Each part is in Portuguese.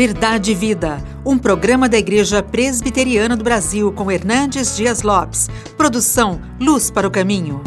Verdade e Vida, um programa da Igreja Presbiteriana do Brasil com Hernandes Dias Lopes. Produção Luz para o Caminho.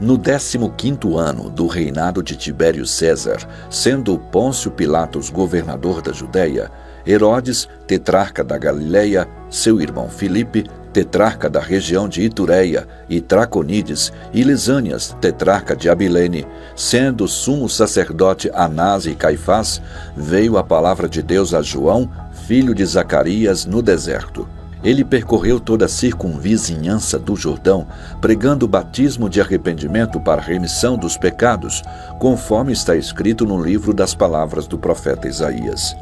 No 15º ano do reinado de Tibério César, sendo Pôncio Pilatos governador da Judéia, Herodes, tetrarca da Galileia, seu irmão Filipe, tetrarca da região de Itureia, e Traconides, e Lisânias, tetrarca de Abilene, sendo sumo sacerdote Anás e Caifás, veio a palavra de Deus a João, filho de Zacarias, no deserto. Ele percorreu toda a circunvizinhança do Jordão, pregando o batismo de arrependimento para remissão dos pecados, conforme está escrito no livro das palavras do profeta Isaías.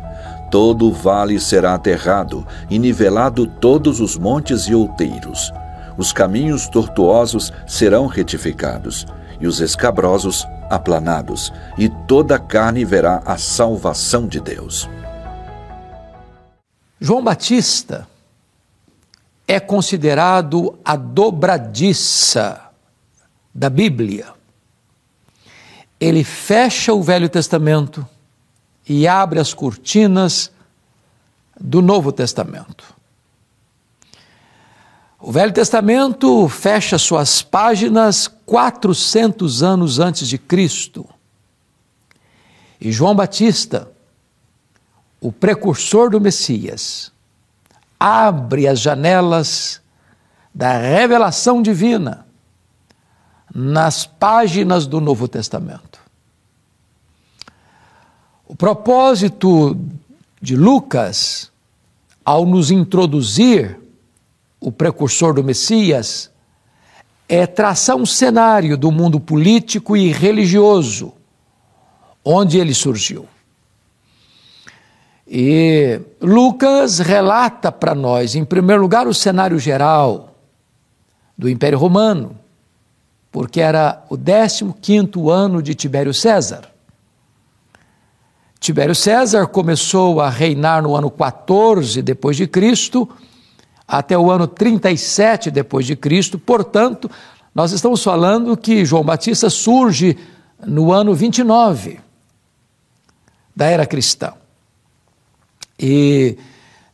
Todo o vale será aterrado, e nivelado todos os montes e outeiros. Os caminhos tortuosos serão retificados, e os escabrosos aplanados, e toda a carne verá a salvação de Deus. João Batista é considerado a dobradiça da Bíblia. Ele fecha o Velho Testamento e abre as cortinas do Novo Testamento. O Velho Testamento fecha suas páginas 400 anos antes de Cristo. E João Batista, o precursor do Messias, abre as janelas da revelação divina nas páginas do Novo Testamento. O propósito de Lucas, ao nos introduzir o precursor do Messias, é traçar um cenário do mundo político e religioso onde ele surgiu. E Lucas relata para nós, em primeiro lugar, o cenário geral do Império Romano, porque era o 15º ano de Tibério César. Tibério César começou a reinar no ano 14 depois de Cristo até o ano 37 depois de Cristo. Portanto, nós estamos falando que João Batista surge no ano 29 da era cristã. E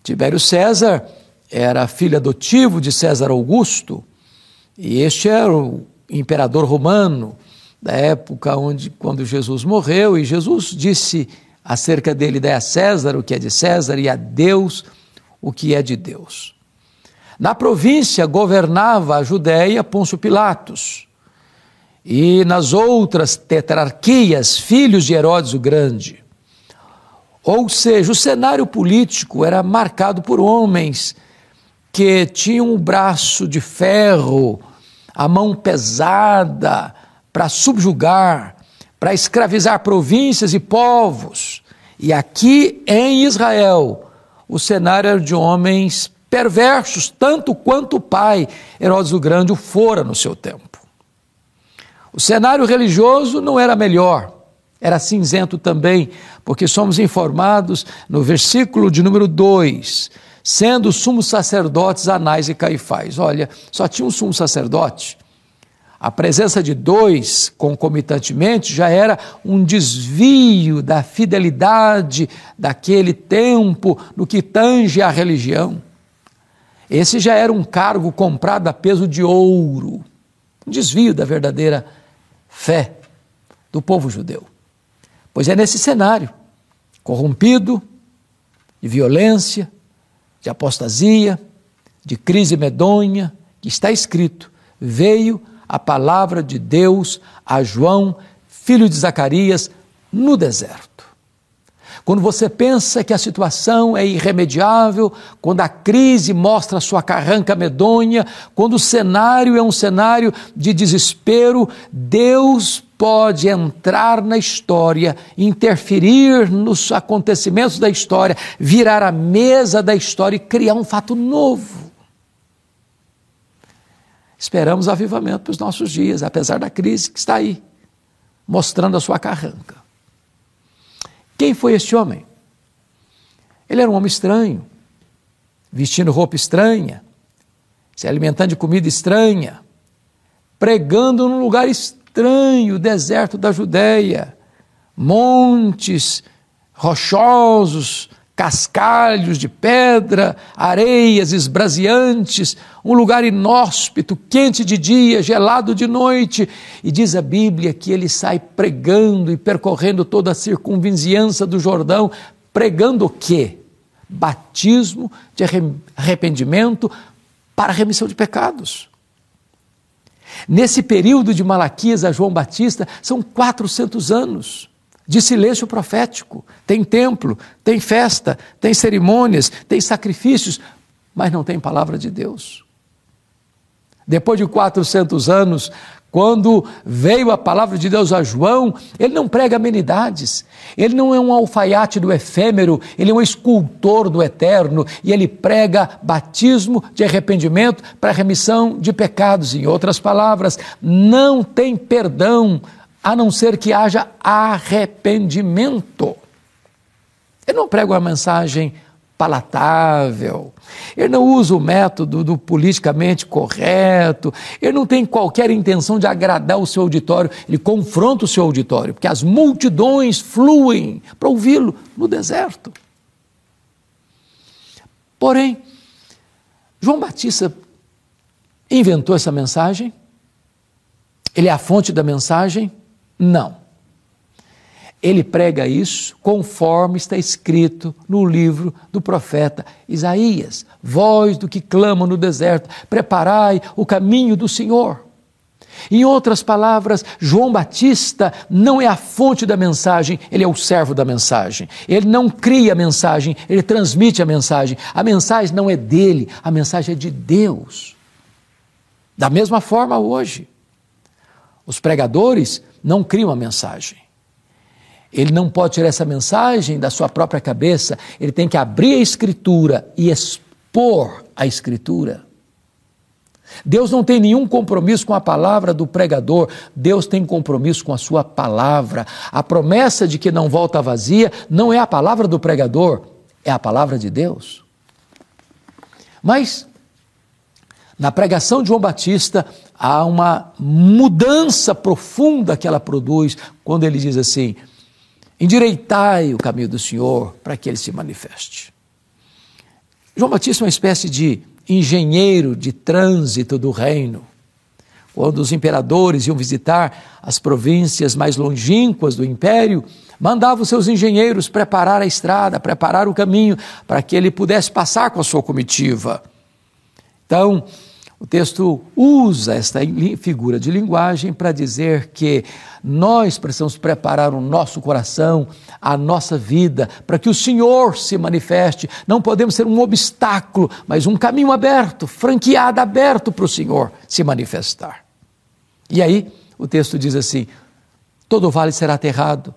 Tibério César era filho adotivo de César Augusto, e este era o imperador romano da época onde quando Jesus morreu, e Jesus disse acerca dele dê a César o que é de César e a Deus o que é de Deus. Na província governava a Judéia Pôncio Pilatos, e nas outras tetrarquias, filhos de Herodes o Grande. Ou seja, o cenário político era marcado por homens que tinham o braço de ferro, a mão pesada para subjugar, para escravizar províncias e povos. E aqui em Israel, o cenário era de homens perversos, tanto quanto o pai Herodes o Grande o fora no seu tempo. O cenário religioso não era melhor, era cinzento também, porque somos informados no versículo de número 2, sendo sumos sacerdotes Anás e Caifás. Olha, só tinha um sumo sacerdote a presença de dois concomitantemente já era um desvio da fidelidade daquele tempo no que tange à religião. Esse já era um cargo comprado a peso de ouro, um desvio da verdadeira fé do povo judeu. Pois é nesse cenário corrompido, de violência, de apostasia, de crise medonha, que está escrito: veio a palavra de Deus a João, filho de Zacarias, no deserto. Quando você pensa que a situação é irremediável, quando a crise mostra sua carranca medonha, quando o cenário é um cenário de desespero, Deus pode entrar na história, interferir nos acontecimentos da história, virar a mesa da história e criar um fato novo. Esperamos avivamento para os nossos dias, apesar da crise que está aí, mostrando a sua carranca. Quem foi este homem? Ele era um homem estranho, vestindo roupa estranha, se alimentando de comida estranha, pregando num lugar estranho deserto da Judéia, montes rochosos, cascalhos de pedra, areias esbraseantes, um lugar inóspito, quente de dia, gelado de noite. E diz a Bíblia que ele sai pregando e percorrendo toda a circunvizinhança do Jordão, pregando o quê? Batismo de arrependimento para remissão de pecados. Nesse período de Malaquias a João Batista, são 400 anos de silêncio profético. Tem templo, tem festa, tem cerimônias, tem sacrifícios, mas não tem palavra de Deus. Depois de 400 anos, quando veio a palavra de Deus a João, ele não prega amenidades, ele não é um alfaiate do efêmero, ele é um escultor do eterno e ele prega batismo de arrependimento para remissão de pecados. Em outras palavras, não tem perdão a não ser que haja arrependimento. Ele não prega uma mensagem palatável, ele não usa o método do politicamente correto, ele não tem qualquer intenção de agradar o seu auditório, ele confronta o seu auditório, porque as multidões fluem para ouvi-lo no deserto. Porém, João Batista inventou essa mensagem, ele é a fonte da mensagem, não. Ele prega isso conforme está escrito no livro do profeta Isaías: Voz do que clama no deserto, preparai o caminho do Senhor. Em outras palavras, João Batista não é a fonte da mensagem, ele é o servo da mensagem. Ele não cria a mensagem, ele transmite a mensagem. A mensagem não é dele, a mensagem é de Deus. Da mesma forma hoje. Os pregadores não cria uma mensagem. Ele não pode tirar essa mensagem da sua própria cabeça, ele tem que abrir a Escritura e expor a Escritura. Deus não tem nenhum compromisso com a palavra do pregador, Deus tem compromisso com a sua palavra. A promessa de que não volta vazia não é a palavra do pregador, é a palavra de Deus. Mas, na pregação de João Batista, há uma mudança profunda que ela produz quando ele diz assim: endireitai o caminho do Senhor para que ele se manifeste. João Batista é uma espécie de engenheiro de trânsito do reino. Quando os imperadores iam visitar as províncias mais longínquas do império, mandava os seus engenheiros preparar a estrada, preparar o caminho para que ele pudesse passar com a sua comitiva. Então, o texto usa esta figura de linguagem para dizer que nós precisamos preparar o nosso coração, a nossa vida, para que o Senhor se manifeste. Não podemos ser um obstáculo, mas um caminho aberto, franqueado, aberto para o Senhor se manifestar. E aí o texto diz assim: todo vale será aterrado,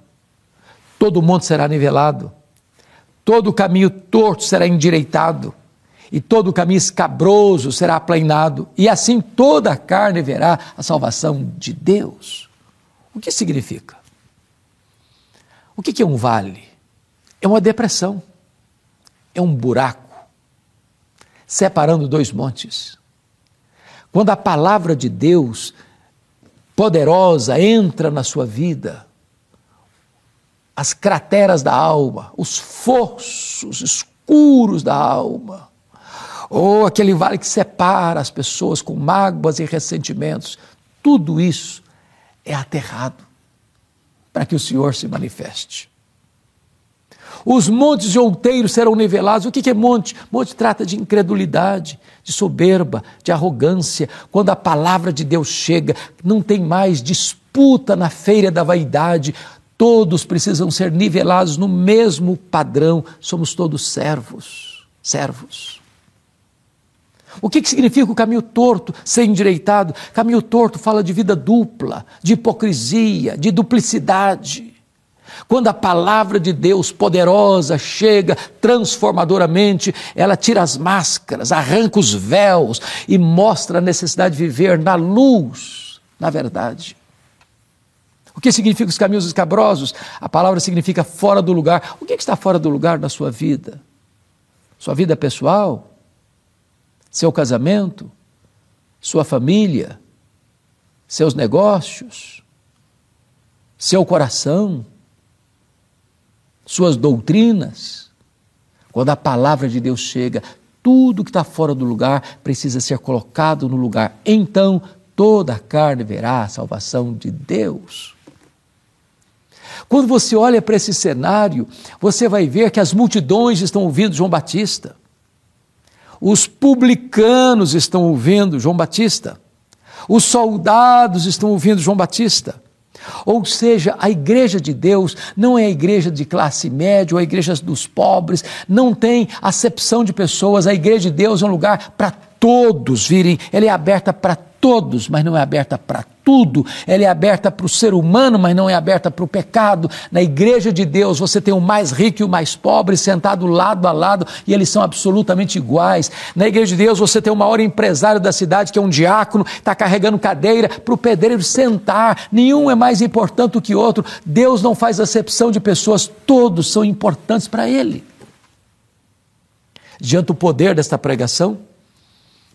todo monte será nivelado, todo caminho torto será endireitado e todo o caminho escabroso será aplanado, e assim toda a carne verá a salvação de Deus. O que significa? O que é um vale? É uma depressão, é um buraco, separando dois montes. Quando a palavra de Deus poderosa entra na sua vida, as crateras da alma, os fossos escuros da alma, ou aquele vale que separa as pessoas com mágoas e ressentimentos. Tudo isso é aterrado para que o Senhor se manifeste. Os montes de outeiros serão nivelados. O que é monte? Monte trata de incredulidade, de soberba, de arrogância. Quando a palavra de Deus chega, não tem mais disputa na feira da vaidade. Todos precisam ser nivelados no mesmo padrão. Somos todos servos, servos. O que, que significa o caminho torto ser endireitado? Caminho torto fala de vida dupla, de hipocrisia, de duplicidade. Quando a palavra de Deus poderosa chega transformadoramente, ela tira as máscaras, arranca os véus e mostra a necessidade de viver na luz, na verdade. O que significa os caminhos escabrosos? A palavra significa fora do lugar. O que está fora do lugar na sua vida? Sua vida pessoal? Seu casamento, sua família, seus negócios, seu coração, suas doutrinas. Quando a palavra de Deus chega, tudo que está fora do lugar precisa ser colocado no lugar. Então toda a carne verá a salvação de Deus. Quando você olha para esse cenário, você vai ver que as multidões estão ouvindo João Batista. Os publicanos estão ouvindo João Batista. Os soldados estão ouvindo João Batista. Ou seja, a igreja de Deus não é a igreja de classe média ou a igreja dos pobres, não tem acepção de pessoas. A igreja de Deus é um lugar para todos virem, ela é aberta para todos, mas não é aberta para tudo. Ela é aberta para o ser humano, mas não é aberta para o pecado. Na igreja de Deus, você tem o mais rico e o mais pobre sentado lado a lado e eles são absolutamente iguais. Na igreja de Deus, você tem o maior empresário da cidade, que é um diácono, está carregando cadeira para o pedreiro sentar. Nenhum é mais importante do que outro. Deus não faz acepção de pessoas, todos são importantes para Ele. Diante do poder desta pregação,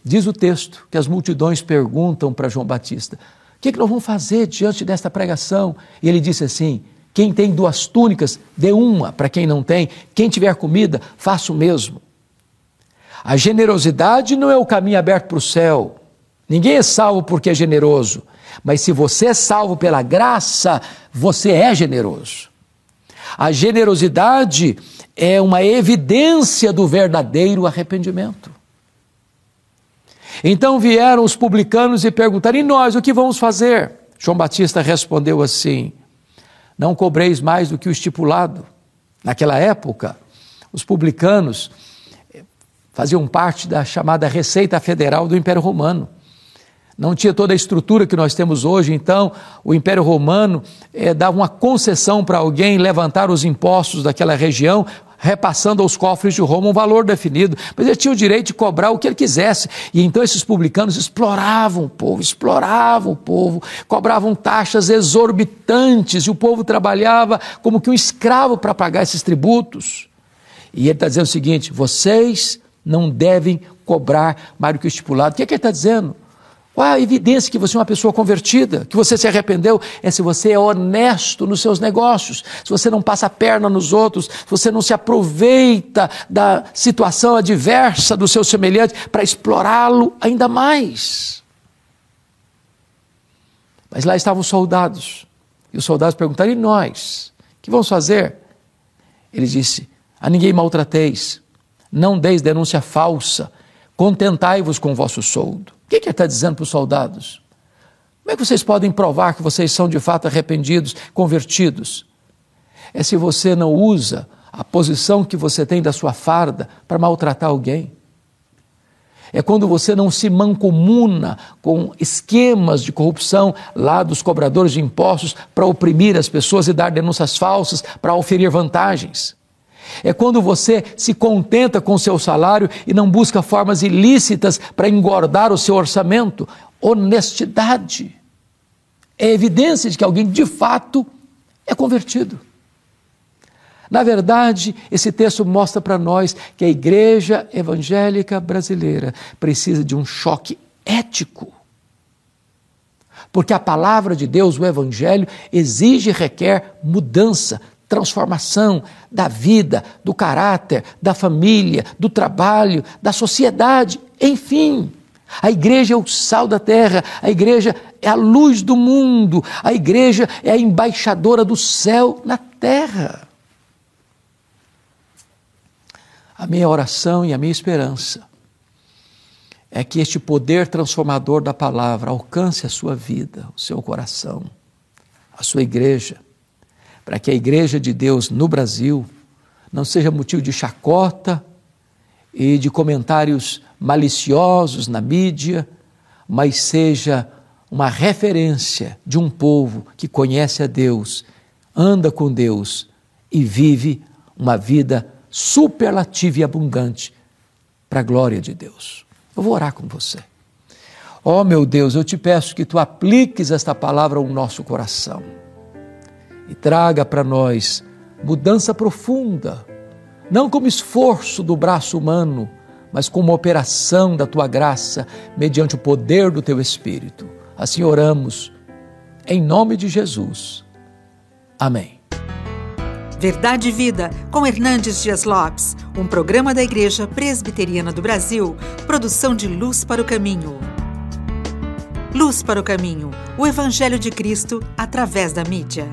Diz o texto que as multidões perguntam para João Batista: o que, é que nós vamos fazer diante desta pregação? E ele disse assim: quem tem duas túnicas, dê uma para quem não tem. Quem tiver comida, faça o mesmo. A generosidade não é o caminho aberto para o céu. Ninguém é salvo porque é generoso. Mas se você é salvo pela graça, você é generoso. A generosidade é uma evidência do verdadeiro arrependimento. Então vieram os publicanos e perguntaram: E nós, o que vamos fazer? João Batista respondeu assim: Não cobreis mais do que o estipulado. Naquela época, os publicanos eh, faziam parte da chamada Receita Federal do Império Romano. Não tinha toda a estrutura que nós temos hoje, então o Império Romano é, dava uma concessão para alguém levantar os impostos daquela região, repassando aos cofres de Roma um valor definido, mas ele tinha o direito de cobrar o que ele quisesse. E então esses publicanos exploravam o povo, exploravam o povo, cobravam taxas exorbitantes e o povo trabalhava como que um escravo para pagar esses tributos. E ele está dizendo o seguinte: vocês não devem cobrar mais do que o estipulado. O que, é que ele está dizendo? Qual a evidência que você é uma pessoa convertida, que você se arrependeu? É se você é honesto nos seus negócios, se você não passa a perna nos outros, se você não se aproveita da situação adversa do seu semelhante para explorá-lo ainda mais. Mas lá estavam os soldados, e os soldados perguntaram: e nós? O que vamos fazer? Ele disse: a ninguém maltrateis, não deis denúncia falsa, contentai-vos com o vosso soldo. Que, que ele está dizendo para os soldados? Como é que vocês podem provar que vocês são de fato arrependidos, convertidos? É se você não usa a posição que você tem da sua farda para maltratar alguém. É quando você não se mancomuna com esquemas de corrupção lá dos cobradores de impostos para oprimir as pessoas e dar denúncias falsas para oferir vantagens. É quando você se contenta com o seu salário e não busca formas ilícitas para engordar o seu orçamento. Honestidade. É evidência de que alguém de fato é convertido. Na verdade, esse texto mostra para nós que a igreja evangélica brasileira precisa de um choque ético. Porque a palavra de Deus, o evangelho, exige e requer mudança, transformação da vida, do caráter, da família, do trabalho, da sociedade, enfim. A igreja é o sal da terra, a igreja é a luz do mundo, a igreja é a embaixadora do céu na terra. A minha oração e a minha esperança é que este poder transformador da palavra alcance a sua vida, o seu coração, a sua igreja para que a Igreja de Deus no Brasil não seja motivo de chacota e de comentários maliciosos na mídia, mas seja uma referência de um povo que conhece a Deus, anda com Deus e vive uma vida superlativa e abundante para a glória de Deus. Eu vou orar com você. Ó oh, meu Deus, eu te peço que tu apliques esta palavra ao nosso coração e traga para nós mudança profunda, não como esforço do braço humano, mas como operação da tua graça, mediante o poder do teu Espírito. Assim oramos, em nome de Jesus. Amém. Verdade e Vida, com Hernandes Dias Lopes, um programa da Igreja Presbiteriana do Brasil, produção de Luz para o Caminho. Luz para o Caminho, o Evangelho de Cristo através da mídia.